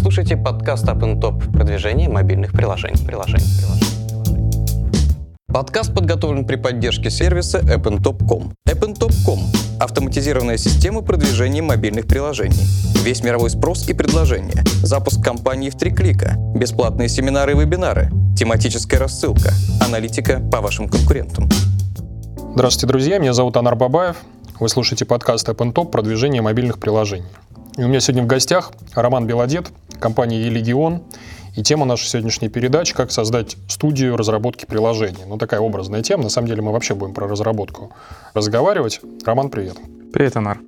слушаете подкаст Up and Top продвижение мобильных приложений. приложений, приложений. Подкаст подготовлен при поддержке сервиса AppnTop.com. AppnTop.com – автоматизированная система продвижения мобильных приложений. Весь мировой спрос и предложения. Запуск компании в три клика. Бесплатные семинары и вебинары. Тематическая рассылка. Аналитика по вашим конкурентам. Здравствуйте, друзья. Меня зовут Анар Бабаев. Вы слушаете подкаст AppnTop продвижение мобильных приложений. И у меня сегодня в гостях Роман Белодед, компания «Елегион». И тема нашей сегодняшней передачи – как создать студию разработки приложений. Ну, такая образная тема. На самом деле мы вообще будем про разработку разговаривать. Роман, привет. Привет, Анар.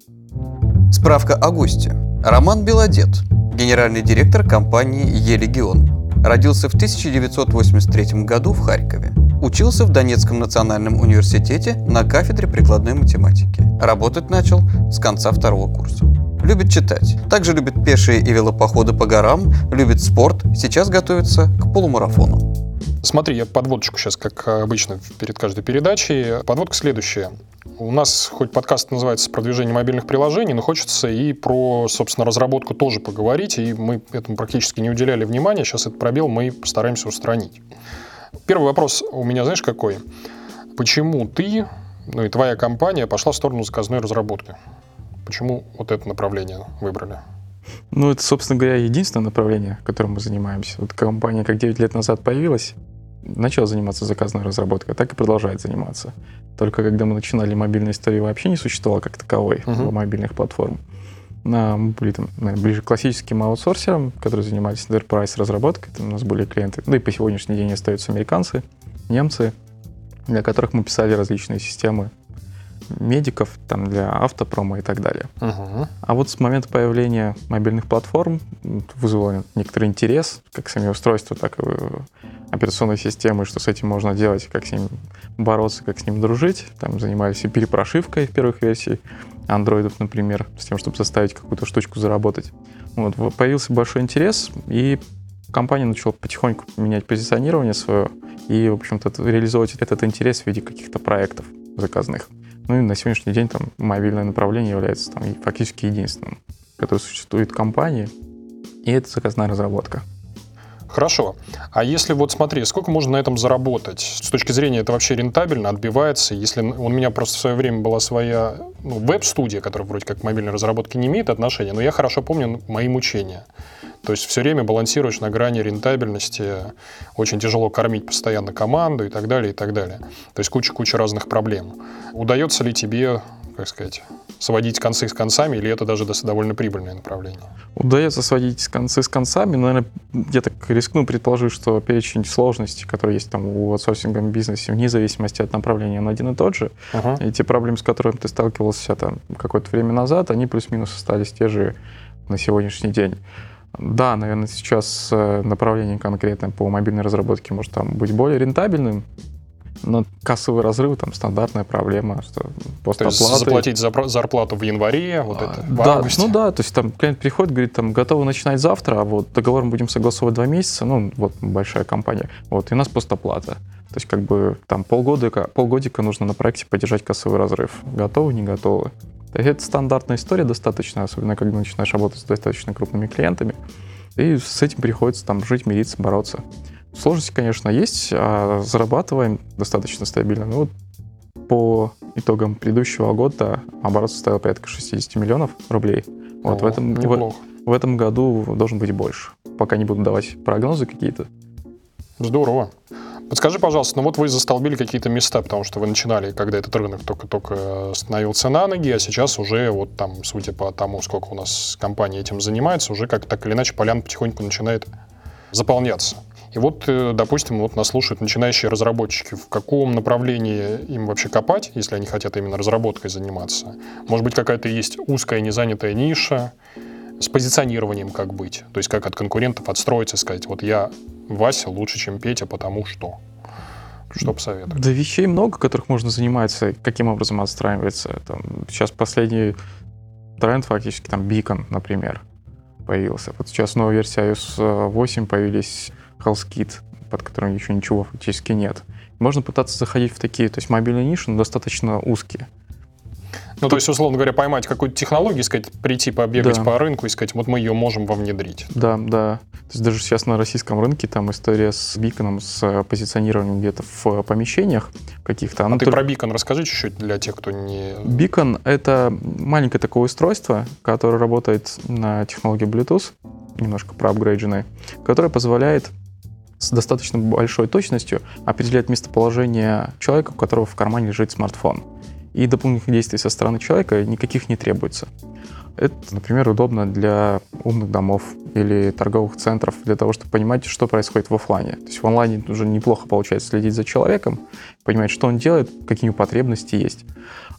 Справка о госте. Роман Белодед, генеральный директор компании «Елегион». Родился в 1983 году в Харькове. Учился в Донецком национальном университете на кафедре прикладной математики. Работать начал с конца второго курса. Любит читать. Также любит пешие и велопоходы по горам, любит спорт, сейчас готовится к полумарафону. Смотри, я подводочку сейчас, как обычно, перед каждой передачей. Подводка следующая. У нас хоть подкаст называется «Продвижение мобильных приложений», но хочется и про, собственно, разработку тоже поговорить, и мы этому практически не уделяли внимания. Сейчас этот пробел мы постараемся устранить. Первый вопрос у меня, знаешь, какой? Почему ты, ну и твоя компания пошла в сторону заказной разработки? Почему вот это направление выбрали? Ну, это, собственно говоря, единственное направление, которым мы занимаемся. Вот компания как 9 лет назад появилась, начала заниматься заказной разработкой, так и продолжает заниматься. Только когда мы начинали мобильной истории, вообще не существовало как таковой uh-huh. мобильных платформ. Мы были там ближе к классическим аутсорсерам, которые занимались enterprise разработкой. Там у нас были клиенты, да и по сегодняшний день остаются американцы, немцы, для которых мы писали различные системы медиков, там, для автопрома и так далее. Uh-huh. А вот с момента появления мобильных платформ вызвало некоторый интерес, как сами устройства, так и операционной системы, что с этим можно делать, как с ним бороться, как с ним дружить. Там занимались и перепрошивкой первых версий андроидов, например, с тем, чтобы заставить какую-то штучку заработать. Вот, появился большой интерес, и компания начала потихоньку менять позиционирование свое и, в общем-то, реализовывать этот интерес в виде каких-то проектов заказных. Ну и на сегодняшний день там мобильное направление является там фактически единственным, которое существует в компании, и это заказная разработка. Хорошо. А если вот смотри, сколько можно на этом заработать? С точки зрения это вообще рентабельно, отбивается? Если у меня просто в свое время была своя ну, веб-студия, которая вроде как к мобильной разработке не имеет отношения, но я хорошо помню мои мучения. То есть все время балансируешь на грани рентабельности, очень тяжело кормить постоянно команду и так далее, и так далее. То есть куча-куча разных проблем. Удается ли тебе, как сказать, сводить концы с концами, или это даже довольно прибыльное направление? Удается сводить концы с концами, но, наверное, я так рискну предположить, что перечень сложностей, которые есть там в аутсорсинговом бизнесе, вне зависимости от направления, он один и тот же. Uh-huh. И те проблемы, с которыми ты сталкивался там какое-то время назад, они плюс-минус остались те же на сегодняшний день. Да, наверное, сейчас э, направление конкретно по мобильной разработке может там быть более рентабельным, но кассовый разрыв там стандартная проблема, что после то есть заплатить за зарплату в январе, вот это в да, августе. Ну да, то есть там клиент приходит, говорит, там готовы начинать завтра, а вот договор мы будем согласовывать два месяца, ну вот большая компания, вот и у нас постоплата. То есть как бы там полгодика, полгодика нужно на проекте поддержать кассовый разрыв. Готовы, не готовы. Это стандартная история достаточно, особенно когда начинаешь работать с достаточно крупными клиентами. И с этим приходится там жить, мириться, бороться. Сложности, конечно, есть, а зарабатываем достаточно стабильно. Ну, вот по итогам предыдущего года оборот составил порядка 60 миллионов рублей. Вот О, в, этом, в, в этом году должен быть больше. Пока не буду давать прогнозы какие-то. Здорово. Подскажи, пожалуйста, ну вот вы застолбили какие-то места, потому что вы начинали, когда этот рынок только-только становился на ноги, а сейчас уже вот там, судя по тому, сколько у нас компания этим занимается, уже как так или иначе полян потихоньку начинает заполняться. И вот, э, допустим, вот нас слушают начинающие разработчики. В каком направлении им вообще копать, если они хотят именно разработкой заниматься? Может быть, какая-то есть узкая незанятая ниша? С позиционированием как быть? То есть как от конкурентов отстроиться сказать, вот я Вася лучше, чем Петя, потому что? Что посоветуешь? Да вещей много, которых можно заниматься, каким образом отстраивается. Там, сейчас последний тренд фактически, там, Beacon, например, появился. Вот сейчас новая версия iOS 8 появились HealthKit, под которым еще ничего фактически нет. Можно пытаться заходить в такие, то есть мобильные ниши, но достаточно узкие. Ну, то есть, условно говоря, поймать какую-то технологию, сказать, прийти побегать Да. по рынку и сказать, вот мы ее можем вам внедрить. Да, да. То есть даже сейчас на российском рынке там история с биконом, с позиционированием где-то в э, помещениях каких-то. А ты только- про бикон расскажи чуть-чуть для тех, кто не... Бикон — это маленькое такое устройство, которое работает на технологии Bluetooth, немножко проапгрейдженное, которое позволяет с достаточно большой точностью определять местоположение человека, у которого в кармане лежит смартфон. И дополнительных действий со стороны человека никаких не требуется. Это, например, удобно для умных домов или торговых центров, для того, чтобы понимать, что происходит в офлайне. То есть в онлайне уже неплохо получается следить за человеком, понимать, что он делает, какие у него потребности есть.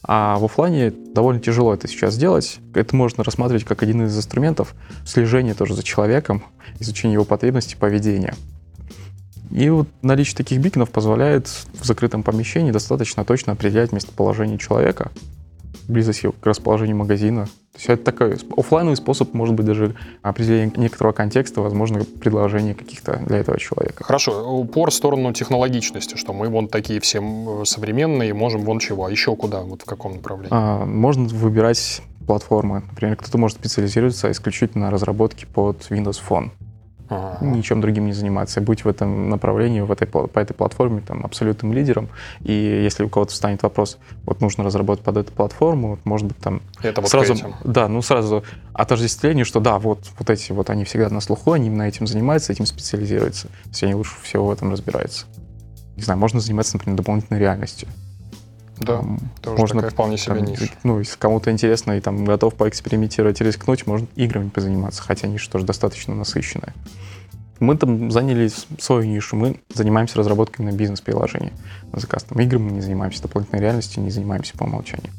А в офлайне довольно тяжело это сейчас сделать. Это можно рассматривать как один из инструментов слежения тоже за человеком, изучения его потребностей, поведения. И вот наличие таких биконов позволяет в закрытом помещении достаточно точно определять местоположение человека, близость его к расположению магазина. То есть это такой офлайновый способ, может быть, даже определения некоторого контекста, возможно, предложения каких-то для этого человека. Хорошо, упор в сторону технологичности, что мы вон такие все современные, можем вон чего. А еще куда, вот в каком направлении? А, Можно выбирать платформы. Например, кто-то может специализироваться исключительно на разработке под Windows Phone. Ага. Ничем другим не заниматься. Быть в этом направлении, в этой, по этой платформе там, абсолютным лидером. И если у кого-то встанет вопрос, вот нужно разработать под эту платформу, вот, может быть, там Это вот сразу, этим. да, ну сразу отождествление, что да, вот, вот эти вот они всегда на слуху, они именно этим занимаются, этим специализируются. То есть они лучше всего в этом разбираются. Не знаю, можно заниматься, например, дополнительной реальностью. Да, тоже такая вполне себе там, ниша. Ну, если кому-то интересно и там готов поэкспериментировать и рискнуть, можно играми позаниматься, хотя ниша тоже достаточно насыщенная. Мы там заняли свою нишу, мы занимаемся разработкой на бизнес-приложений на заказ. Там играми мы не занимаемся, дополнительной реальностью не занимаемся по умолчанию.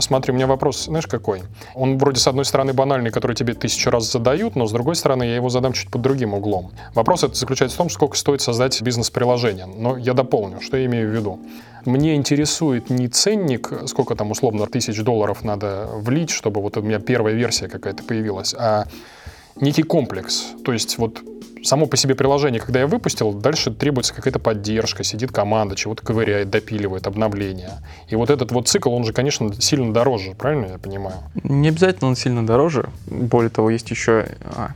Смотри, у меня вопрос, знаешь, какой? Он вроде с одной стороны банальный, который тебе тысячу раз задают, но с другой стороны я его задам чуть под другим углом. Вопрос это заключается в том, сколько стоит создать бизнес-приложение. Но я дополню, что я имею в виду. Мне интересует не ценник, сколько там условно тысяч долларов надо влить, чтобы вот у меня первая версия какая-то появилась, а некий комплекс. То есть вот само по себе приложение, когда я выпустил, дальше требуется какая-то поддержка, сидит команда, чего-то ковыряет, допиливает, обновления. И вот этот вот цикл, он же, конечно, сильно дороже, правильно я понимаю? Не обязательно он сильно дороже. Более того, есть еще а,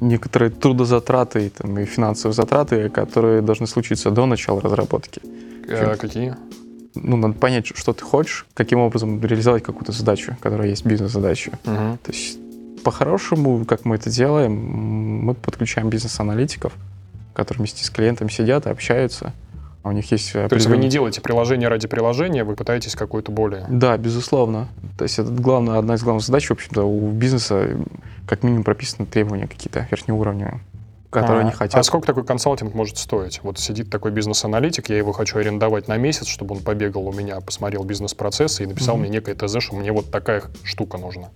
некоторые трудозатраты и, там, и финансовые затраты, которые должны случиться до начала разработки. Э, какие? Ну, надо понять, что ты хочешь, каким образом реализовать какую-то задачу, которая есть бизнес-задача. Мгм. То есть, по-хорошему, как мы это делаем, мы подключаем бизнес-аналитиков, которые вместе с клиентом сидят и общаются. А у них есть То есть вы не делаете приложение ради приложения, вы пытаетесь какое-то более... Да, безусловно. То есть это главное, одна из главных задач, в общем-то, у бизнеса как минимум прописаны требования какие-то верхнеуровневые, которые а, они А хотят. сколько такой консалтинг может стоить? Вот сидит такой бизнес-аналитик, я его хочу арендовать на месяц, чтобы он побегал у меня, посмотрел бизнес-процессы и написал Мгм. мне некое ТЗ, что мне вот такая штука нужна.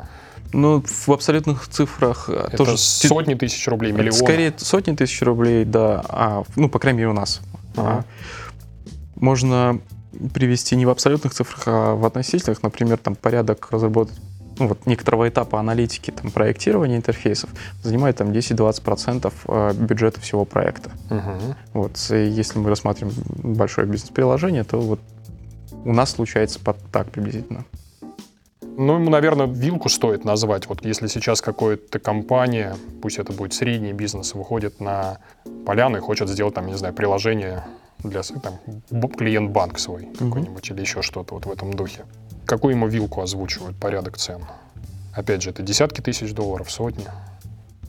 Ну, в абсолютных цифрах э, Это тоже... сотни тысяч рублей, миллионы. Скорее сотни тысяч рублей, да. А, ну, по крайней мере, у нас. Ага. А, можно привести не в абсолютных цифрах, а в относительных. Например, там порядок разработки ну, вот некоторого этапа аналитики, там, проектирования интерфейсов занимает там 10-20% э, бюджета всего проекта. Мгм. Вот, и если мы рассматриваем большое бизнес-приложение, то вот у нас случается под так приблизительно. Ну, ему, наверное, вилку стоит назвать. Вот если сейчас какая-то компания, пусть это будет средний бизнес, выходит на поляну и хочет сделать, там, не знаю, приложение для там, клиент-банк свой какой-нибудь или еще что-то вот в этом духе. Какую ему вилку озвучивают, порядок цен? Опять же, это десятки тысяч долларов, сотни.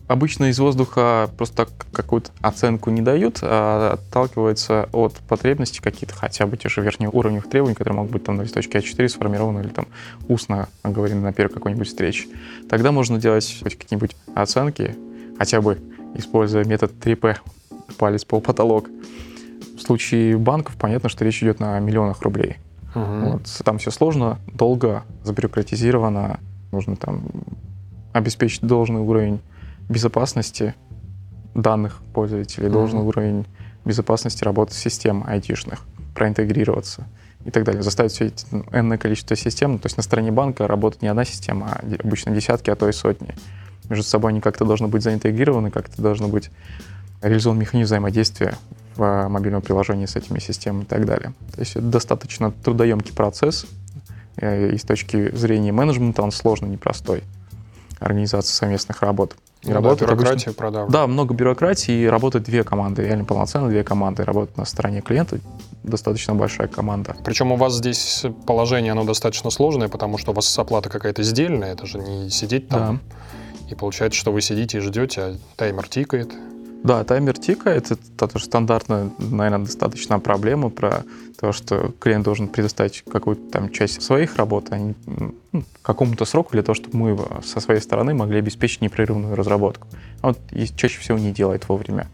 Обычно из воздуха просто какую-то оценку не дают, а отталкиваются от потребностей каких-то, хотя бы те же верхнеуровневых требований, которые могут быть там на листочке А4 сформированы или там устно оговорены на первой какой-нибудь встрече. Тогда можно делать хоть какие-нибудь оценки, хотя бы используя метод 3P, палец по потолок. В случае банков понятно, что речь идет на миллионах рублей. Мгм. Вот. Там все сложно, долго, забюрократизировано. Нужно там обеспечить должный уровень безопасности данных пользователей, Мгм. должный уровень безопасности работы систем айтишных, проинтегрироваться и так далее. Заставить все эти ну, энное количество систем, то есть на стороне банка работает не одна система, а обычно десятки, а то и сотни. Между собой они как-то должны быть заинтегрированы, как-то должны быть реализован механизм взаимодействия в мобильном приложении с этими системами и так далее. То есть это достаточно трудоемкий процесс, э, и с точки зрения менеджмента он сложный, непростой. Организация совместных работ. И Ну да, работает бюрократия обычно- продавлена. Да, много бюрократии, и работают две команды, реально полноценно две команды. Работают на стороне клиента достаточно большая команда. Причем у вас здесь положение, оно достаточно сложное, потому что у вас оплата какая-то сдельная, это же не сидеть там. И получается, что вы сидите и ждете, а таймер тикает. Да, таймер тикает, это тоже стандартная, наверное, достаточно проблема про то, что клиент должен предоставить какую-то там часть своих работ а не, ну, какому-то сроку для того, чтобы мы со своей стороны могли обеспечить непрерывную разработку. А Вот чаще всего не делает вовремя.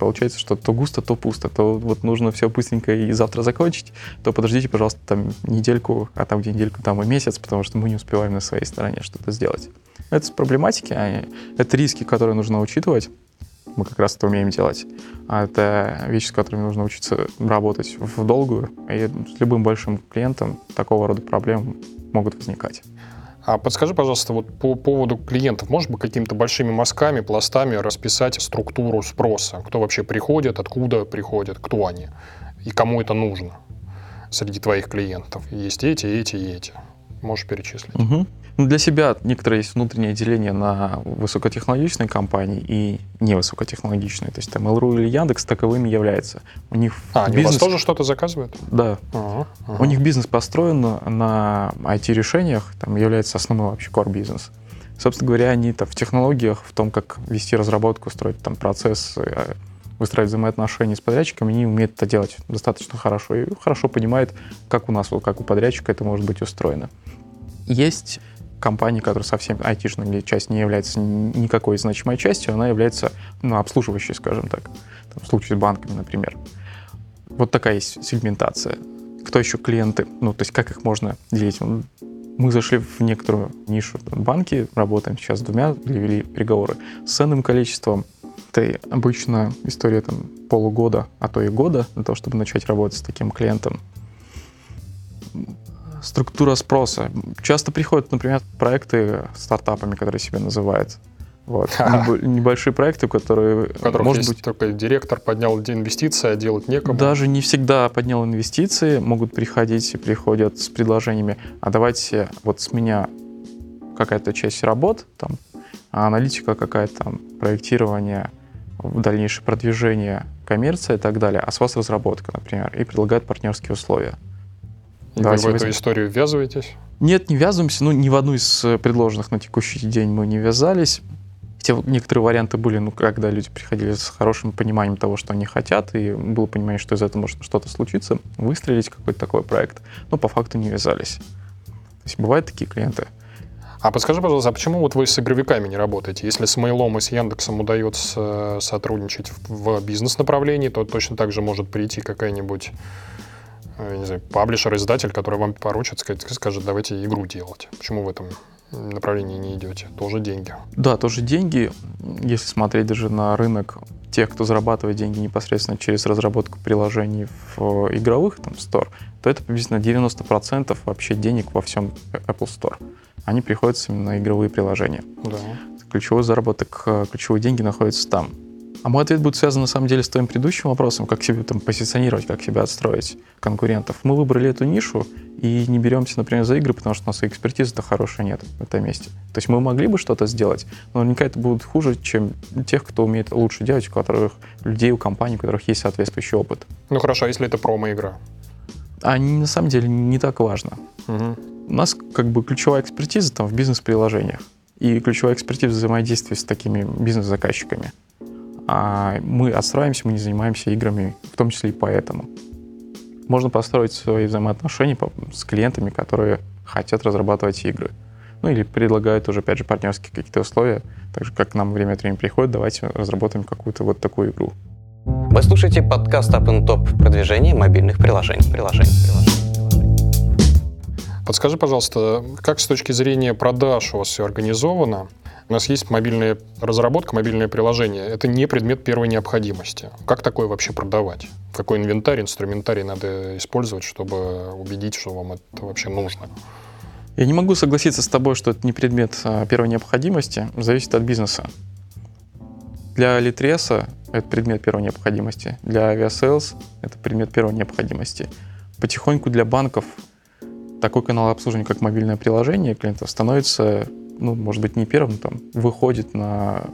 Получается, что то густо, то пусто, то вот нужно все быстренько и завтра закончить, то подождите, пожалуйста, там недельку, а там где недельку, там и месяц, потому что мы не успеваем на своей стороне что-то сделать. Это проблематики, а это риски, которые нужно учитывать мы как раз это умеем делать. А это вещи, с которыми нужно учиться работать в долгую. И с любым большим клиентом такого рода проблемы могут возникать. А подскажи, пожалуйста, вот по поводу клиентов, может быть, какими-то большими мазками, пластами расписать структуру спроса? Кто вообще приходит, откуда приходят, кто они и кому это нужно среди твоих клиентов? Есть эти, эти и эти. Можешь перечислить? Угу. Ну, для себя некоторое есть внутреннее деление на высокотехнологичные компании и невысокотехнологичные. То есть там Mail.ru или Яндекс таковыми являются. У них А, они у вас бизнес... тоже что-то заказывают? Да. Ага, ага. У них бизнес построен на- на IT-решениях, там является основной вообще core бизнес. Собственно говоря, они там в технологиях, в том, как вести разработку, строить там процесс, э, выстраивать взаимоотношения с подрядчиками, они умеют это делать достаточно хорошо и хорошо понимают, как у нас, вот как у подрядчика это может быть устроено. Есть компании, которые совсем айтишная часть не является ни- никакой значимой частью, она является ну, обслуживающей, скажем так, в случае с банками, например. Вот такая есть сегментация. Кто еще клиенты? Ну, то есть как их можно делить? Ну, Мы зашли в некоторую нишу банки, работаем сейчас с двумя, вели переговоры с ценным количеством. Это обычно история там полугода, а то и года для того, чтобы начать работать с таким клиентом. Структура спроса. Часто приходят, например, проекты стартапами, которые себя называют. Вот. Небо- Небольшие проекты, которые, которых может быть, только директор поднял инвестиции, а делать некому. даже не всегда поднял инвестиции, могут приходить и приходят с предложениями, а давайте вот с меня какая-то часть работ, там, а аналитика какая-то, там, проектирование, в дальнейшее продвижение, коммерция и так далее, а с вас разработка, например, и предлагают партнерские условия. И вы Давайте в эту возьмем. историю ввязываетесь? Нет, не ввязываемся, ну, ни в одну из э, предложенных на текущий день мы не ввязались. Хотя некоторые варианты были, ну, когда люди приходили с хорошим пониманием того, что они хотят, и было понимание, что из этого может что-то случиться, выстрелить какой-то такой проект, но по факту не ввязались. То есть бывают такие клиенты. А подскажи, пожалуйста, а почему вот вы с игровиками не работаете? Если с Mail и с Яндексом удается сотрудничать в, бизнес-направлении, то точно так же может прийти какая-нибудь, э, не знаю, паблишер, издатель, который вам поручит, скажет, давайте игру делать. Почему в этом направлении не идете? Тоже деньги. Да, тоже деньги, если смотреть даже на рынок тех, кто зарабатывает деньги непосредственно через разработку приложений в игровых там, Store, то это приблизительно 90% вообще денег во всем Apple Store. Они приходятся именно на игровые приложения. Да. ключевой заработок, э, ключевые деньги находятся там. А мой ответ будет связан на самом деле с твоим предыдущим вопросом, как себя там позиционировать, как себя отстроить конкурентов. Мы выбрали эту нишу и не беремся, например, за игры, потому что у нас экспертизы-то хорошей нет в этом месте. То есть мы могли бы что-то сделать, но наверняка это будет хуже, чем тех, кто умеет лучше делать, у которых людей, у компаний, у которых есть соответствующий опыт. Ну хорошо, а если это промо-игра? А на самом деле не так важно. Мгм. У нас как бы ключевая экспертиза там в бизнес-приложениях и ключевая экспертиза взаимодействия с такими бизнес-заказчиками. А мы отстраиваемся, мы не занимаемся играми, в том числе и поэтому. Можно построить свои взаимоотношения с клиентами, которые хотят разрабатывать игры. Ну или предлагают уже, опять же, партнерские какие-то условия, так же, как к нам время от времени приходит, давайте разработаем какую-то вот такую игру. Вы слушаете подкаст Up and Top продвижение мобильных приложений. приложений, приложений. Подскажи, пожалуйста, как с точки зрения продаж у вас все организовано? У нас есть мобильная разработка, мобильное приложение. Это не предмет первой необходимости. Как такое вообще продавать? Какой инвентарь, инструментарий надо использовать, чтобы убедить, что вам это вообще нужно? Я не могу согласиться с тобой, что это не предмет а, первой необходимости, зависит от бизнеса. Для Литреса это предмет первой необходимости, для Aviasales это предмет первой необходимости. Потихоньку для банков такой канал обслуживания, как мобильное приложение клиентов, становится, ну, может быть, не первым, там, выходит на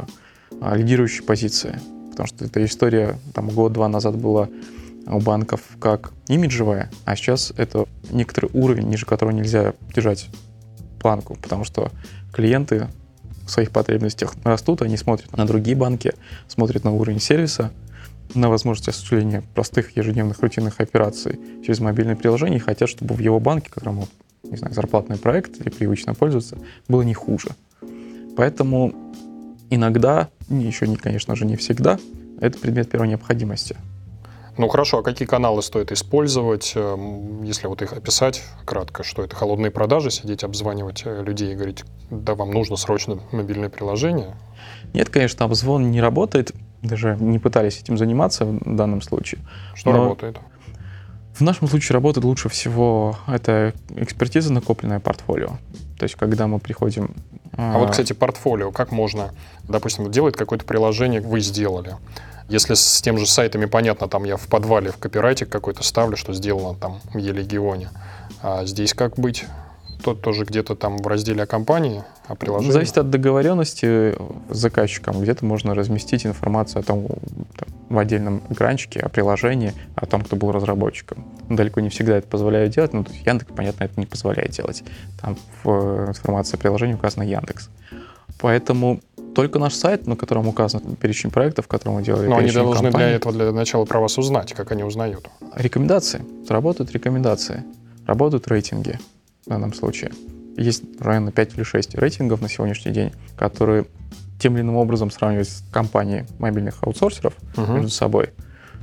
а, лидирующие позиции. Потому что эта история там год-два назад была у банков как имиджевая, а сейчас это некоторый уровень, ниже которого нельзя держать планку, потому что клиенты в своих потребностях растут, они смотрят на другие банки, смотрят на уровень сервиса, на возможность осуществления простых ежедневных рутинных операций через мобильное приложение и хотят, чтобы в его банке, которому, не знаю, зарплатный проект или привычно пользоваться, было не хуже. Поэтому иногда, еще, не, конечно же, не всегда, это предмет первой необходимости. Ну хорошо, а какие каналы стоит использовать, эм, если вот их описать кратко, что это холодные продажи, сидеть, обзванивать э, людей и говорить, да, вам нужно срочно мобильное приложение? Нет, конечно, обзвон не работает, даже не пытались этим заниматься в данном случае. Что Но работает? В нашем случае работает лучше всего это экспертиза, накопленная портфолио. То есть, когда мы приходим... А, вот, кстати, портфолио, как можно, допустим, делает какое-то приложение, вы сделали, если с тем же сайтами понятно, там я в подвале в копирайте какой-то ставлю, что сделано там в Елегионе. А здесь как быть? Тот тоже где-то там в разделе о компании, о приложении? Зависит от договоренности с заказчиком. Где-то можно разместить информацию о том, там, в отдельном экранчике, о приложении, о том, кто был разработчиком. Далеко не всегда это позволяют делать, но Яндекс, понятно, это не позволяет делать. Там в э, информации о приложении указано Яндекс. Поэтому только наш сайт, на котором указан перечень проектов, которые мы делали. Но они должны компаний. для этого для начала про вас узнать, как они узнают. Рекомендации. Работают рекомендации. Работают рейтинги в данном случае. Есть района 5 или 6 рейтингов на сегодняшний день, которые тем или иным образом сравнивают с компанией мобильных аутсорсеров uh-huh. между собой.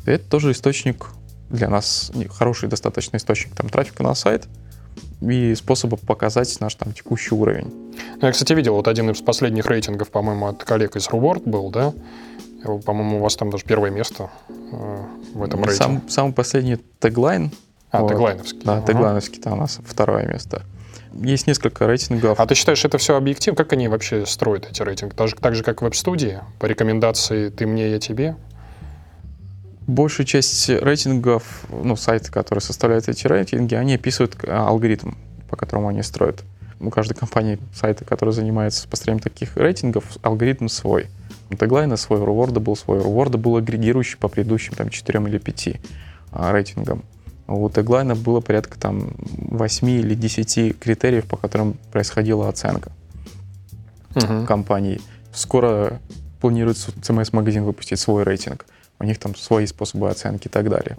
И это тоже источник для нас, хороший достаточно источник там, трафика на сайт – и способов показать наш там текущий уровень. Ну, я, кстати, видел вот один из последних рейтингов, по-моему, от коллег из Reward был, да? По-моему, у вас там даже первое место э, в этом рейтинге. Сам, самый последний теглайн. А, вот. теглайновский. Да, ага. теглайновский там у нас второе место. Есть несколько рейтингов. А ты считаешь, это все объектив? Как они вообще строят эти рейтинги? Так же, так же как в веб-студии? По рекомендации «ты мне, я тебе»? большая часть рейтингов, ну, сайты, которые составляют эти рейтинги, они описывают э, алгоритм, по которому они строят. У каждой компании сайты, которые занимаются построением таких рейтингов, алгоритм свой. Теглайна свой, у Руворда был свой. У Руворда был агрегирующий по предыдущим там, 4 или 5 а, рейтингам. У теглайна было порядка там 8 или 10 критериев, по которым происходила оценка uh-huh. компании. Скоро планируется CMS-магазин выпустить свой рейтинг у них там свои способы оценки и так далее.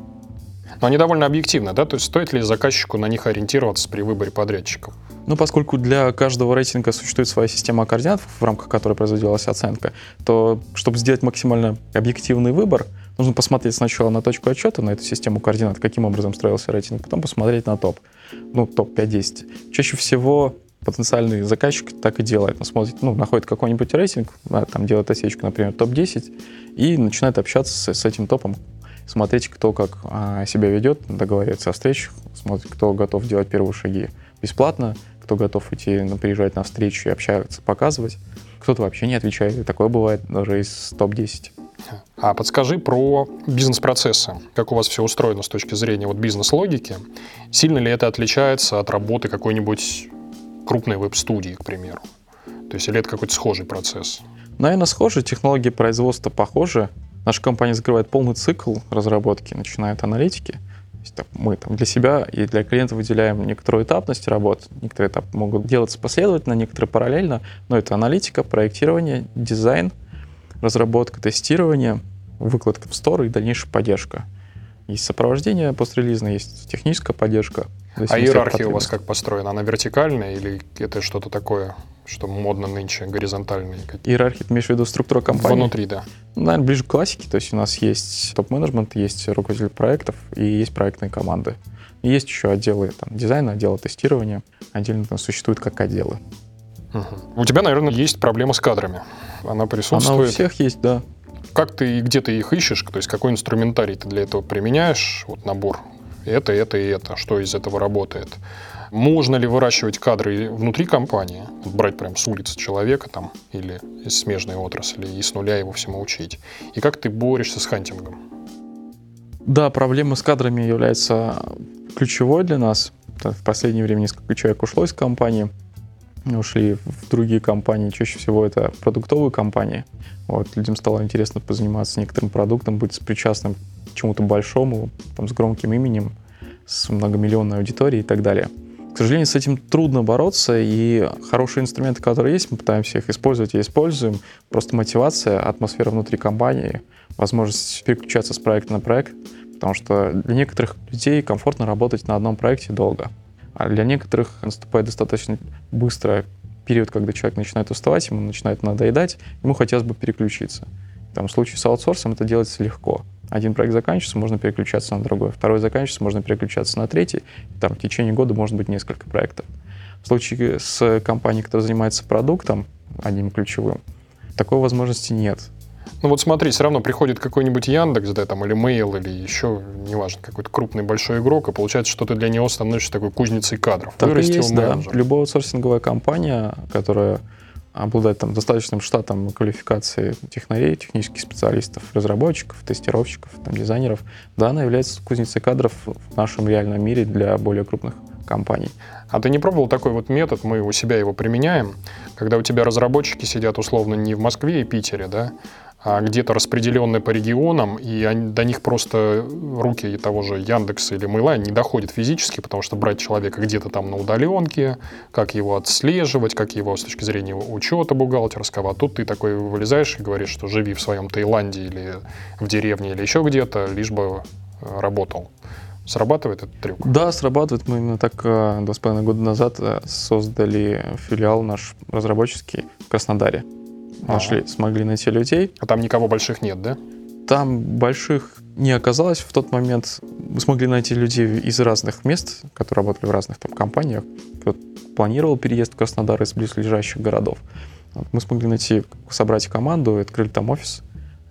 Но они довольно объективны, да? То есть стоит ли заказчику на них ориентироваться при выборе подрядчиков? Ну, поскольку для каждого рейтинга существует своя система координат, в рамках которой производилась оценка, то чтобы сделать максимально объективный выбор, нужно посмотреть сначала на точку отчета, на эту систему координат, каким образом строился рейтинг, потом посмотреть на топ, ну, топ 5-10. Чаще всего потенциальный заказчик так и делает. Он смотрит, ну, находит какой-нибудь рейтинг, там делает осечку, например, топ-10, и начинает общаться с, с этим топом, смотреть, кто как а, себя ведет, договаривается о встречах, смотрит, кто готов делать первые шаги бесплатно, кто готов идти, ну, приезжать на встречу и общаться, показывать. Кто-то вообще не отвечает, и такое бывает даже из топ-10. А подскажи про бизнес-процессы. Как у вас все устроено с точки зрения вот бизнес-логики? Сильно ли это отличается от работы какой-нибудь крупной веб-студии, к примеру? То есть или это какой-то схожий процесс? Наверное, схожи. Технологии производства похожи. Наша компания закрывает полный цикл разработки, начиная от аналитики. Мы там для себя и для клиента выделяем некоторую этапность работ. Некоторые этапы могут делаться последовательно, некоторые параллельно. Но это аналитика, проектирование, дизайн, разработка, тестирование, выкладка в стор и дальнейшая поддержка. Есть сопровождение пострелизное, есть техническая поддержка. А иерархия у вас как построена? Она вертикальная или это что-то такое, что модно нынче, горизонтальные? Иерархия, ты имеешь в виду структура компании? Внутри, да. Наверное, ближе к классике. То есть у нас есть топ-менеджмент, есть руководитель проектов и есть проектные команды. И есть еще отделы там, дизайна, отделы тестирования. Отдельно там существуют как отделы. Угу. У тебя, наверное, есть проблема с кадрами. Она присутствует. Она у всех есть, да. Как ты и где ты их ищешь? То есть какой инструментарий ты для этого применяешь? Вот набор это, это и это, что из этого работает. Можно ли выращивать кадры внутри компании, брать прям с улицы человека там или из смежной отрасли и с нуля его всему учить? И как ты борешься с хантингом? Да, проблема с кадрами является ключевой для нас. В последнее время несколько человек ушло из компании, ушли в другие компании. Чаще всего это продуктовые компании. Вот, людям стало интересно позаниматься некоторым продуктом, быть причастным к чему-то большому, там, с громким именем, с многомиллионной аудиторией и так далее. К сожалению, с этим трудно бороться, и хорошие инструменты, которые есть, мы пытаемся их использовать и используем. Просто мотивация, атмосфера внутри компании, возможность переключаться с проекта на проект, потому что для некоторых людей комфортно работать на одном проекте долго, а для некоторых наступает достаточно быстро период, когда человек начинает уставать, ему начинает надоедать, ему хотелось бы переключиться. Там, в случае с аутсорсом это делается легко. Один проект заканчивается, можно переключаться на другой. Второй заканчивается, можно переключаться на третий. Там в течение года может быть несколько проектов. В случае с компанией, которая занимается продуктом, одним ключевым, такой возможности нет. Ну вот смотри, все равно приходит какой-нибудь Яндекс, да, там, или Mail, или еще, неважно, какой-то крупный большой игрок, и получается, что ты для него становишься такой кузницей кадров. Так Вырастил есть, да. Любая аутсорсинговая компания, которая обладать там достаточным штатом квалификации технарей, технических специалистов, разработчиков, тестировщиков, там, дизайнеров, да, она является кузницей кадров в нашем реальном мире для более крупных компаний. А ты не пробовал такой вот метод, мы у себя его применяем, когда у тебя разработчики сидят условно не в Москве и Питере, да, а где-то распределенные по регионам, и они, до них просто руки того же Яндекса или Мейла не доходят физически, потому что брать человека где-то там на удаленке, как его отслеживать, как его с точки зрения учета бухгалтерского, а тут ты такой вылезаешь и говоришь, что живи в своем Таиланде или в деревне или еще где-то, лишь бы э, работал. Срабатывает этот трюк? Да, срабатывает. Мы именно так э, два с половиной года назад э, создали филиал наш разработческий в Краснодаре нашли, ага. смогли найти людей. А там никого больших нет, да? Там больших не оказалось в тот момент. Мы смогли найти людей из разных мест, которые работали в разных там компаниях. Кто планировал переезд в Краснодар из близлежащих городов. Мы смогли найти, собрать команду, открыли там офис.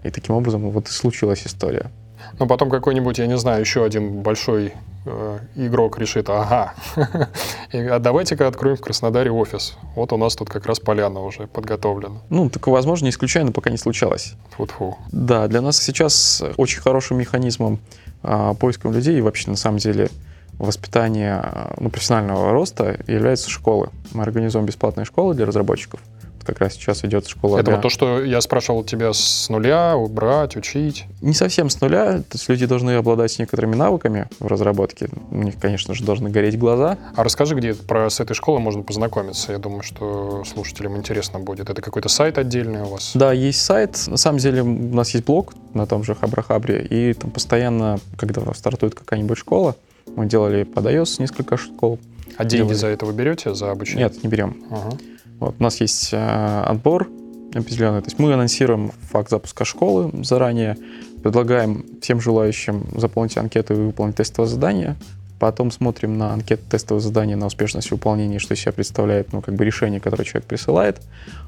И таким образом вот и случилась история. Но потом какой-нибудь, я не знаю, еще один большой э, игрок решит, ага, а давайте-ка откроем в Краснодаре офис. Вот у нас тут как раз поляна уже подготовлена. Ну, так возможно, не исключая, но пока не случалось. Фу-фу. Да, для нас сейчас очень хорошим механизмом э, поиска людей и вообще, на самом деле, воспитания ну, профессионального роста являются школы. Мы организуем бесплатные школы для разработчиков как раз сейчас идет школа. Это вот то, что я спрашивал тебя с нуля, брать, учить? Не совсем с нуля. То есть люди должны обладать некоторыми навыками в разработке. У них, конечно же, должны гореть глаза. А расскажи, где про с этой школой можно познакомиться. Я думаю, что слушателям интересно будет. Это какой-то сайт отдельный у вас? Да, есть сайт. На самом деле у нас есть блог на том же Хабрахабре. И там постоянно, когда стартует какая-нибудь школа, мы делали под iOS несколько школ. А деньги делали. за это вы берете, за обучение? Нет, не берем. Ага. Вот, у нас есть э, отбор определенный. То есть мы анонсируем факт запуска школы заранее, предлагаем всем желающим заполнить анкету и выполнить тестовое задание. Потом смотрим на анкету тестового задания, на успешность выполнения, что из себя представляет ну, как бы решение, которое человек присылает.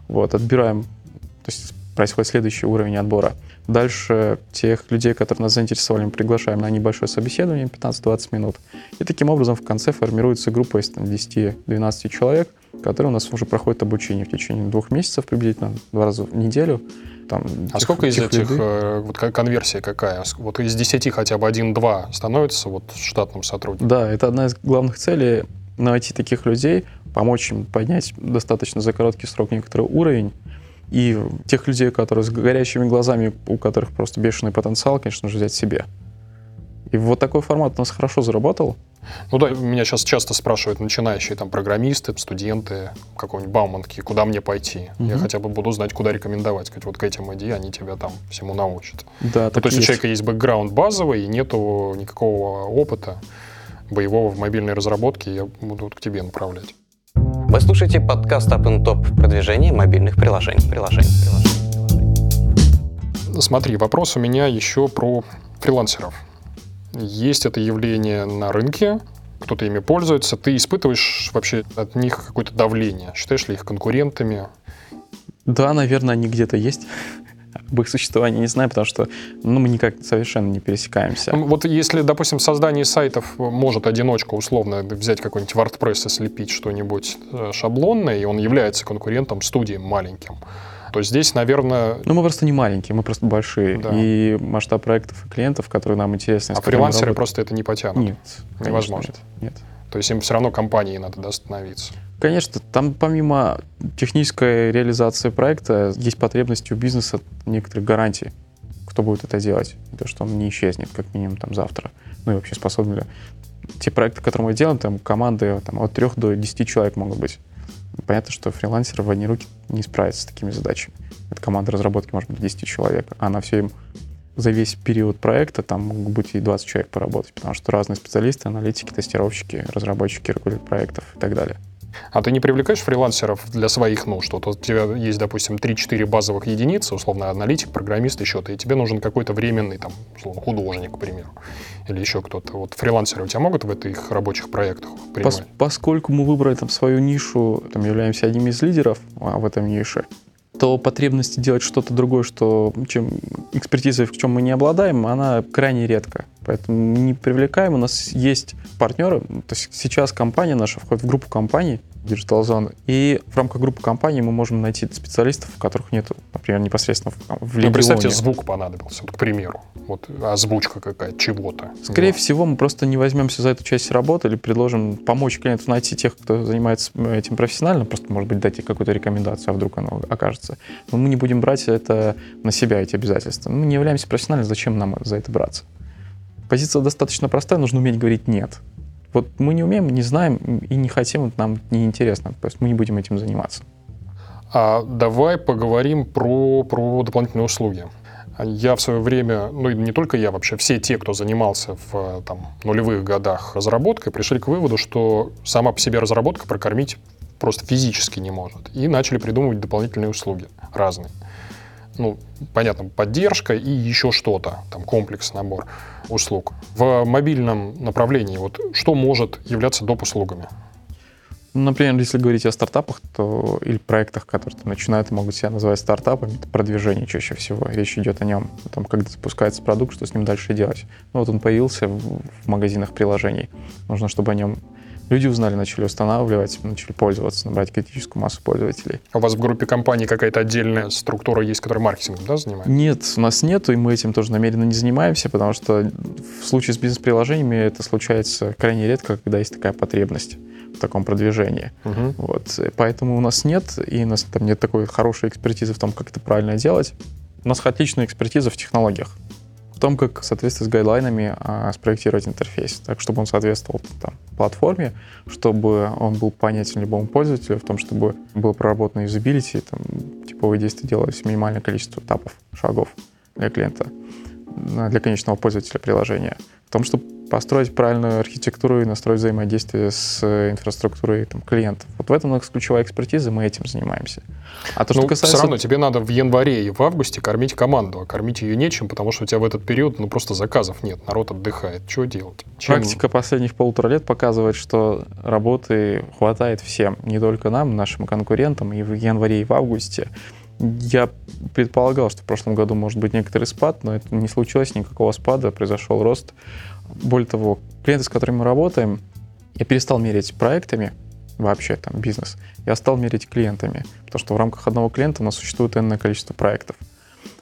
Вот, отбираем, то есть происходит следующий уровень отбора. Дальше тех людей, которые нас заинтересовали, мы приглашаем на небольшое собеседование, 15-20 минут. И таким образом в конце формируется группа из 10-12 человек, которые у нас уже проходят обучение в течение двух месяцев, приблизительно два раза в неделю. Там, а сколько из этих, э, вот конверсия какая? Вот из 10 хотя бы один-два становится вот штатным сотрудником? Да, это одна из главных целей найти таких людей, помочь им поднять достаточно за короткий срок некоторый уровень, и тех людей, которые с горящими глазами, у которых просто бешеный потенциал, конечно же, взять себе. И вот такой формат у нас хорошо заработал. Ну да, меня сейчас часто спрашивают начинающие там программисты, студенты какого-нибудь Бауманки, куда мне пойти. Угу. Я хотя бы буду знать, куда рекомендовать. Сказать, вот к этим иди, они тебя там всему научат. Да, ну, то есть, есть у человека есть бэкграунд базовый, и нету никакого опыта боевого в мобильной разработке, я буду к тебе направлять. Вы слушаете подкаст Up and Top продвижение мобильных приложений. приложений, приложений. Смотри, вопрос у меня еще про фрилансеров. Есть это явление на рынке, кто-то ими пользуется. Ты испытываешь вообще от них какое-то давление? Считаешь ли их конкурентами? Да, наверное, они где-то есть об их существовании не знаю, потому что ну, мы никак совершенно не пересекаемся. Вот если, допустим, создание сайтов может одиночка условно взять какой-нибудь WordPress и слепить что-нибудь э, шаблонное, и он является конкурентом студии маленьким, то здесь, наверное... Ну, мы просто не маленькие, мы просто большие. Да. И масштаб проектов и клиентов, которые нам интересны. А фрилансеры просто это не потянут? Нет. Невозможно? Нет. нет. То есть им все равно компанией надо да, становиться. Конечно, там помимо технической реализации проекта есть потребность у бизнеса некоторых гарантий, кто будет это делать. То, что он не исчезнет, как минимум, там завтра. Ну и вообще способен ли. Те проекты, которые мы делаем, там команды там, от 3 до 10 человек могут быть. Понятно, что фрилансеры в одни руки не справятся с такими задачами. Это команда разработки может быть 10 человек, а на все им за весь период проекта там могут быть и 20 человек поработать, потому что разные специалисты, аналитики, тестировщики, разработчики, проектов и так далее. А ты не привлекаешь фрилансеров для своих нужд? Вот у тебя есть, допустим, 3-4 базовых единицы, условно, аналитик, программист, еще то и тебе нужен какой-то временный, там, условно, художник, к примеру, или еще кто-то. Вот фрилансеры у тебя могут в этих рабочих проектах принимать? Пос поскольку мы выбрали там свою нишу, там являемся одним из лидеров а, в этом нише, то потребности делать что-то другое, что, чем экспертизой, в чем мы не обладаем, она крайне редко. Поэтому не привлекаем. У нас есть партнеры. То есть сейчас компания наша входит в группу компаний, Digital Zone. И в рамках группы компаний мы можем найти специалистов, у которых нет, например, непосредственно в, в Ну, представьте, звук понадобился, вот, к примеру. Вот озвучка какая-то, чего-то. Скорее вот. всего, мы просто не возьмемся за эту часть работы или предложим помочь клиенту найти тех, кто занимается этим профессионально, просто, может быть, дать какую-то рекомендацию, а вдруг оно окажется. Но мы не будем брать это на себя, эти обязательства. Мы не являемся профессиональными, зачем нам за это браться? Позиция достаточно простая, нужно уметь говорить «нет». Вот мы не умеем, не знаем и не хотим, нам неинтересно. То есть мы не будем этим заниматься. А давай поговорим про, про дополнительные услуги. Я в свое время, ну и не только я, вообще все те, кто занимался в там, нулевых годах разработкой, пришли к выводу, что сама по себе разработка прокормить просто физически не может. И начали придумывать дополнительные услуги разные. Ну, понятно, поддержка и еще что-то, там комплекс, набор услуг. В мобильном направлении вот что может являться доп. услугами? Например, если говорить о стартапах, то или проектах, которые там начинают и могут себя называть стартапами, это продвижение чаще всего. Речь идет о нем, том, когда запускается продукт, что с ним дальше делать. Ну, вот он появился в магазинах приложений. Нужно, чтобы о нем люди узнали, начали устанавливать, начали пользоваться, набрать критическую массу пользователей. А у вас в группе компаний какая-то отдельная структура есть, которая маркетингом да, занимается? Нет, у нас нету, и мы этим тоже намеренно не занимаемся, потому что в случае с бизнес-приложениями это случается крайне редко, когда есть такая потребность в таком продвижении. Угу. Вот. Поэтому у нас нет, и у нас там нет такой хорошей экспертизы в том, как это правильно делать. У нас отличная экспертиза в технологиях в том, как в соответствии с гайдлайнами а, спроектировать интерфейс, так, чтобы он соответствовал там, платформе, чтобы он был понятен любому пользователю, в том, чтобы было проработано юзабилити, там, типовые действия делались минимальное количество этапов, шагов для клиента, для конечного пользователя приложения. Том, чтобы построить правильную архитектуру и настроить взаимодействие с инфраструктурой там, клиентов. Вот в этом у нас ключевая экспертиза, мы этим занимаемся. А то, что ну, касается... все равно тебе надо в январе и в августе кормить команду, а кормить ее нечем, потому что у тебя в этот период ну, просто заказов нет, народ отдыхает. Что делать? Чем... Практика последних полутора лет показывает, что работы хватает всем, не только нам, нашим конкурентам, и в январе, и в августе. Я предполагал, что в прошлом году может быть некоторый спад, но это не случилось никакого спада, произошел рост. Более того, клиенты, с которыми мы работаем, я перестал мерить проектами, вообще там бизнес, я стал мерить клиентами, потому что в рамках одного клиента у нас существует энное количество проектов.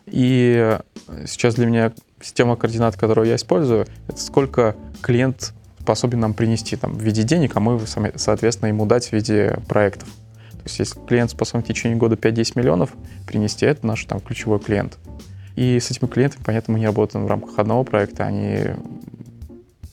И сейчас для меня система координат, которую я использую, это сколько клиент способен нам принести там, в виде денег, а мы, соответственно, ему дать в виде проектов. Есть если клиент способен в течение года 5-10 миллионов принести, это наш там ключевой клиент. И с этими клиентами, понятно, мы не работаем в рамках одного проекта, они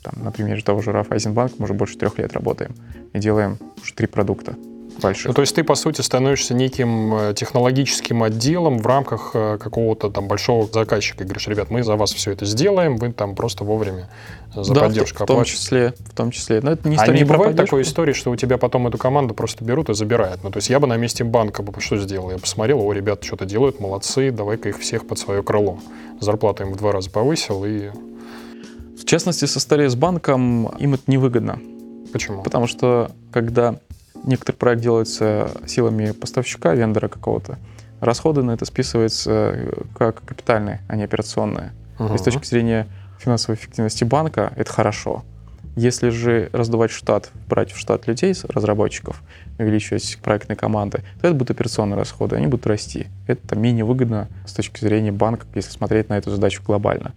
там, на того же Рафайзенбанк мы уже больше трех лет работаем и делаем уже три продукта больших. Ну, то есть ты, по сути, становишься неким э, технологическим отделом в рамках э, какого-то там большого заказчика. И говоришь, ребят, мы за вас все это сделаем, вы там просто вовремя за да, поддержку в, в том числе, в том числе. Но это не, а не, бывает такой истории, что у тебя потом эту команду просто берут и забирают? Ну, то есть я бы на месте банка бы что сделал? Я посмотрел, о, ребята что-то делают, молодцы, давай-ка их всех под свое крыло. Зарплату им в два раза повысил и в частности, со с банком им это невыгодно. Почему? Потому что когда некоторый проект делается силами поставщика, вендора какого-то, расходы на это списываются э, как капитальные, а не операционные. Угу. И с точки зрения финансовой эффективности банка это хорошо. Если же раздувать штат, брать в штат людей, разработчиков, увеличивать проектные команды, то это будут операционные расходы, они будут расти. Это менее выгодно с точки зрения банка, если смотреть на эту задачу глобально.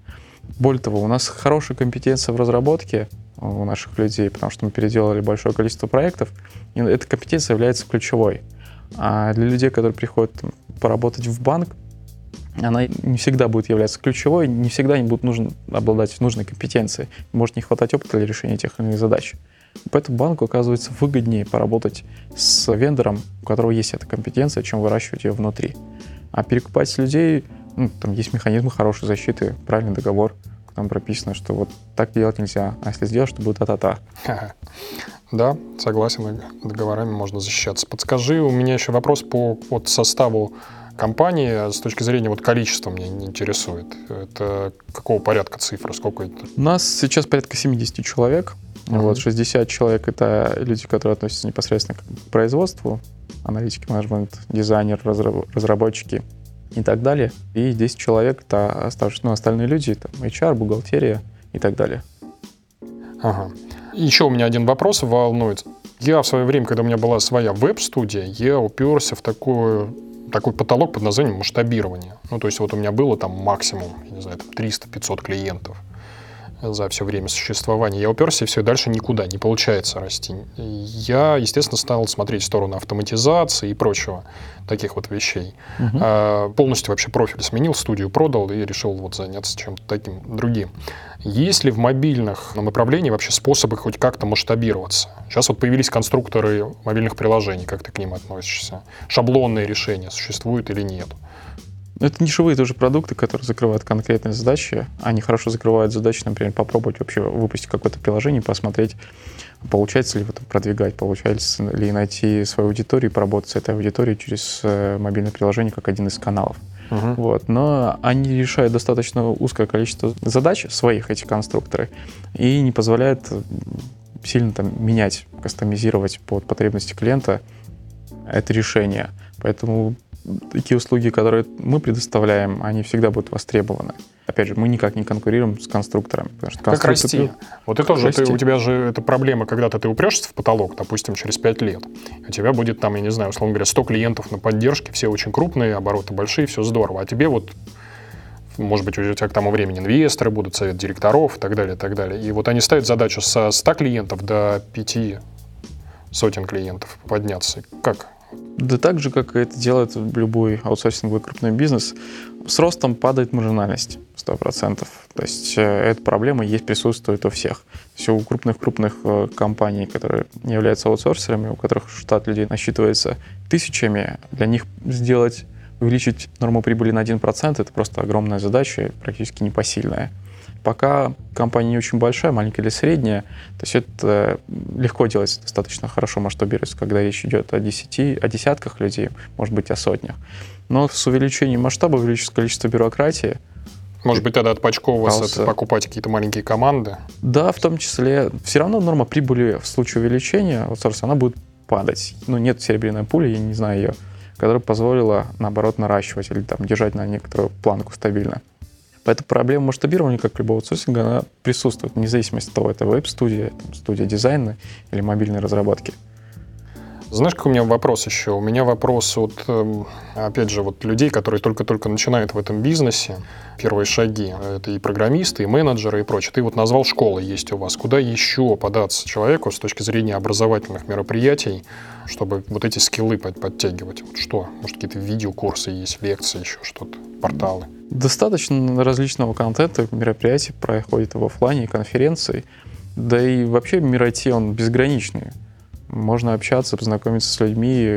Более того, у нас хорошая компетенция в разработке, у наших людей, потому что мы переделали большое количество проектов, и эта компетенция является ключевой. А для людей, которые приходят поработать в банк, она не всегда будет являться ключевой, не всегда им будет нужно обладать нужной компетенцией. Может не хватать опыта для решения тех или иных задач. Поэтому банку оказывается выгоднее поработать с вендором, у которого есть эта компетенция, чем выращивать ее внутри. А перекупать людей, ну, там есть механизмы хорошей защиты, правильный договор, там прописано, что вот так делать нельзя, а если сделаешь, то будет та-та-та. Да, согласен, договорами можно защищаться. Подскажи, у меня еще вопрос по вот составу компании с точки зрения вот количества меня не интересует. Это какого порядка цифры? Сколько это? У нас сейчас порядка 70 человек. Uh-huh. Вот 60 человек это люди, которые относятся непосредственно к производству, аналитики, менеджмент, дизайнер, разработчики и так далее. И 10 человек это оставшиеся, ну, остальные люди, там, HR, бухгалтерия и так далее. Ага. Еще у меня один вопрос волнует. Я в свое время, когда у меня была своя веб-студия, я уперся в такую такой потолок под названием масштабирование. Ну, то есть вот у меня было там максимум, я не знаю, 300-500 клиентов за все время существования. Я уперся, и все, дальше никуда не получается расти. Я, естественно, стал смотреть в сторону автоматизации и прочего, таких вот вещей. Угу. А, полностью вообще профиль сменил, студию продал и решил вот заняться чем-то таким другим. Есть ли в мобильных направлениях вообще способы хоть как-то масштабироваться? Сейчас вот появились конструкторы мобильных приложений, как ты к ним относишься? Шаблонные решения существуют или нет? Ну, это нишевые тоже продукты, которые закрывают конкретные задачи. Они хорошо закрывают задачи, например, попробовать вообще выпустить какое-то приложение, посмотреть, получается ли в этом продвигать, получается ли найти свою аудиторию и поработать с этой аудиторией через э, мобильное приложение как один из каналов. Uh-huh. Вот. Но они решают достаточно узкое количество задач своих, эти конструкторы, и не позволяют сильно там менять, кастомизировать под потребности клиента это решение. Поэтому такие услуги, которые мы предоставляем, они всегда будут востребованы. Опять же, мы никак не конкурируем с конструкторами. Потому что как расти? Вот ты тоже, расти. Ты, у тебя же это проблема, когда-то ты упрешься в потолок, допустим, через 5 лет. У тебя будет там, я не знаю, условно говоря, 100 клиентов на поддержке, все очень крупные, обороты большие, все здорово. А тебе вот может быть, у тебя к тому времени инвесторы будут, совет директоров и так далее, и так далее. И вот они ставят задачу со 100 клиентов до 5 сотен клиентов подняться. Как да так же, как это делает любой аутсорсинговый крупный бизнес, с ростом падает маржинальность 100%. То есть э, эта проблема есть, присутствует у всех. Все у крупных-крупных э, компаний, которые являются аутсорсерами, у которых штат людей насчитывается тысячами, для них сделать, увеличить норму прибыли на 1% это просто огромная задача, практически непосильная. Пока компания не очень большая, маленькая или средняя, то есть это легко делать достаточно хорошо масштабируется, когда речь идет о, 10, о десятках людей, может быть, о сотнях. Но с увеличением масштаба увеличится количество бюрократии, может быть, тогда отпочковываться, покупать какие-то маленькие команды? Да, в том числе. Все равно норма прибыли в случае увеличения аутсорса, она будет падать. Ну, нет серебряной пули, я не знаю ее, которая позволила, наоборот, наращивать или там держать на некоторую планку стабильно. Поэтому проблема масштабирования, как любого аутсорсинга, она присутствует, вне зависимости от того, это веб-студия, студия дизайна или мобильной разработки. Знаешь, какой у меня вопрос еще? У меня вопрос от, эм, опять же, вот людей, которые только-только начинают в этом бизнесе. Первые шаги. Это и программисты, и менеджеры, и прочее. Ты вот назвал школы есть у вас. Куда еще податься человеку с точки зрения образовательных мероприятий, чтобы вот эти скиллы подтягивать? Вот что? Может, какие-то видеокурсы есть, лекции, еще что-то, порталы? Достаточно различного контента, мероприятий проходит в офлайне, конференции. Да и вообще IT, он безграничный. Можно общаться, познакомиться с людьми,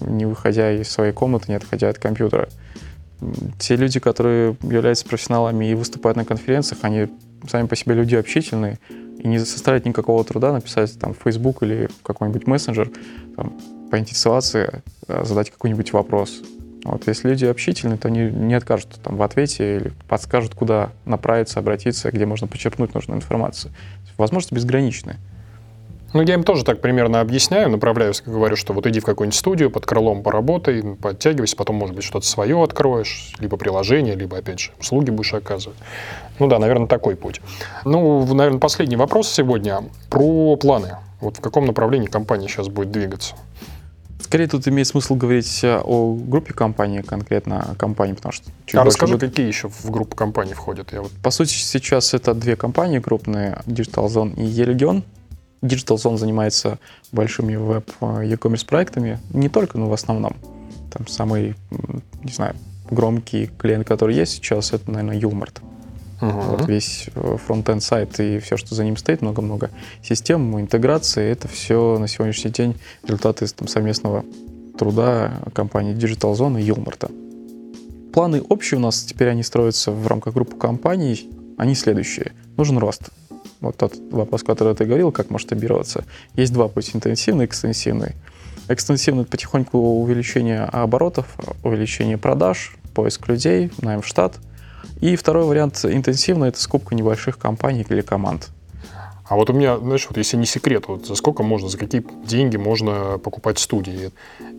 не выходя из своей комнаты, не отходя от компьютера. Те люди, которые являются профессионалами и выступают на конференциях, они сами по себе люди общительные, и не составляет никакого труда написать там в Facebook или какой-нибудь мессенджер, там, поинтересоваться, э, задать какой-нибудь вопрос. Вот, если люди общительные, то они не откажут там, в ответе или подскажут, куда направиться, обратиться, где можно почерпнуть нужную информацию. Возможности безграничны. Ну, я им тоже так примерно объясняю, направляюсь, говорю, что вот иди в какую-нибудь студию, под крылом поработай, подтягивайся, потом, может быть, что-то свое откроешь, либо приложение, либо, опять же, услуги будешь оказывать. Ну да, наверное, такой путь. Ну, наверное, последний вопрос сегодня про планы. Вот в каком направлении компания сейчас будет двигаться? Скорее тут имеет смысл говорить э, о группе компании, конкретно компании, потому что... чуть А расскажи, будет- какие еще в группу компаний входят? Я вот По сути, сейчас это две компании крупные, Digital Zone и E-Legion. Digital Zone занимается большими веб э, e-commerce проектами, не только, но в основном. Там самый, не знаю, громкий клиент, который есть сейчас, это, наверное, Юмарт. Мгм. Вот весь э, фронтенд сайт и все, что за ним стоит, много-много систем, интеграции, это все на сегодняшний день результаты там, совместного труда компании Digital Zone и Юмарта. Планы общие у нас, теперь они строятся в рамках группы компаний, они следующие. Нужен рост. Вот тот вопрос, который ты говорил, как масштабироваться. Есть два пути, интенсивный и экстенсивный. Это потихоньку увеличение оборотов, увеличение продаж, поиск людей, найм в штат. И второй вариант интенсивный — это скупка небольших компаний или команд. А вот у меня, знаешь, вот если не секрет, вот за сколько можно, за какие деньги можно покупать студии?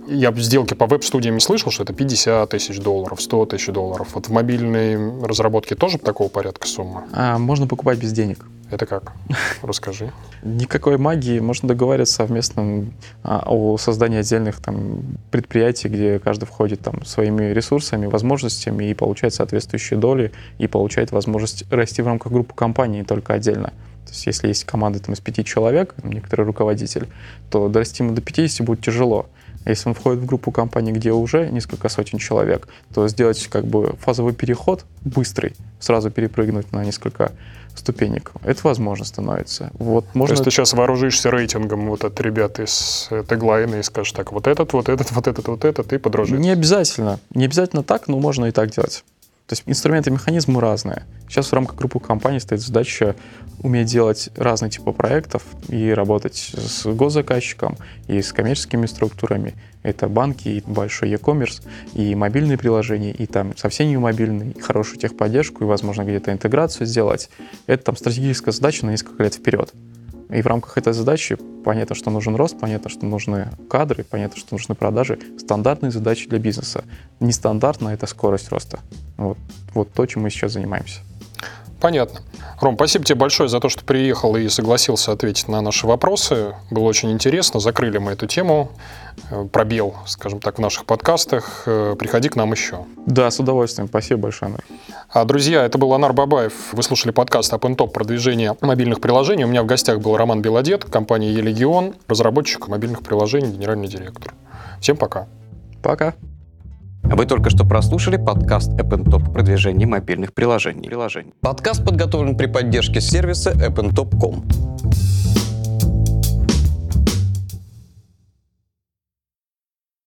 Я в сделке по веб-студиям не слышал, что это 50 тысяч долларов, 100 тысяч долларов. Вот в мобильной разработке тоже такого порядка сумма? А можно покупать без денег. Это как? Расскажи. Никакой магии, можно договариваться совместно а, о создании отдельных там, предприятий, где каждый входит там, своими ресурсами, возможностями и получает соответствующие доли, и получает возможность расти в рамках группы компаний, только отдельно. То есть если есть команда там, из пяти человек, некоторый руководитель, то дорасти ему до 50 будет тяжело. Если он входит в группу компаний, где уже несколько сотен человек, то сделать как бы фазовый переход быстрый, сразу перепрыгнуть на несколько ступенек, это возможно становится. Вот То можно есть ты сейчас вооружишься рейтингом вот от ребят из э, теглайна и скажешь так, вот этот, вот этот, вот этот, вот этот, и подружить. Не обязательно. Не обязательно так, но можно и так делать. То есть инструменты и механизмы разные. Сейчас в рамках группы компаний стоит задача уметь делать разные типы проектов и работать с госзаказчиком и с коммерческими структурами. Это банки, и большой e-commerce, и мобильные приложения, и там совсем не мобильные, и хорошую техподдержку, и, возможно, где-то интеграцию сделать. Это там стратегическая задача на несколько лет вперед. И в рамках этой задачи понятно, что нужен рост, понятно, что нужны кадры, понятно, что нужны продажи. Стандартные задачи для бизнеса. Нестандартно это скорость роста. Вот, вот то, чем мы сейчас занимаемся. Понятно. Ром, спасибо тебе большое за то, что приехал и согласился ответить на наши вопросы. Было очень интересно. Закрыли мы эту тему. Э, Пробел, скажем так, в наших подкастах. Э, Приходи к нам еще. Да, с удовольствием. Спасибо большое, Анар. А, друзья, это был Анар Бабаев. Вы слушали подкаст Up Top продвижение мобильных приложений. У меня в гостях был Роман Белодед, компания Елегион, разработчик мобильных приложений, генеральный директор. Всем пока. Пока. Вы только что прослушали подкаст App Top продвижение мобильных приложений. приложений. Подкаст подготовлен при поддержке сервиса appntop.com.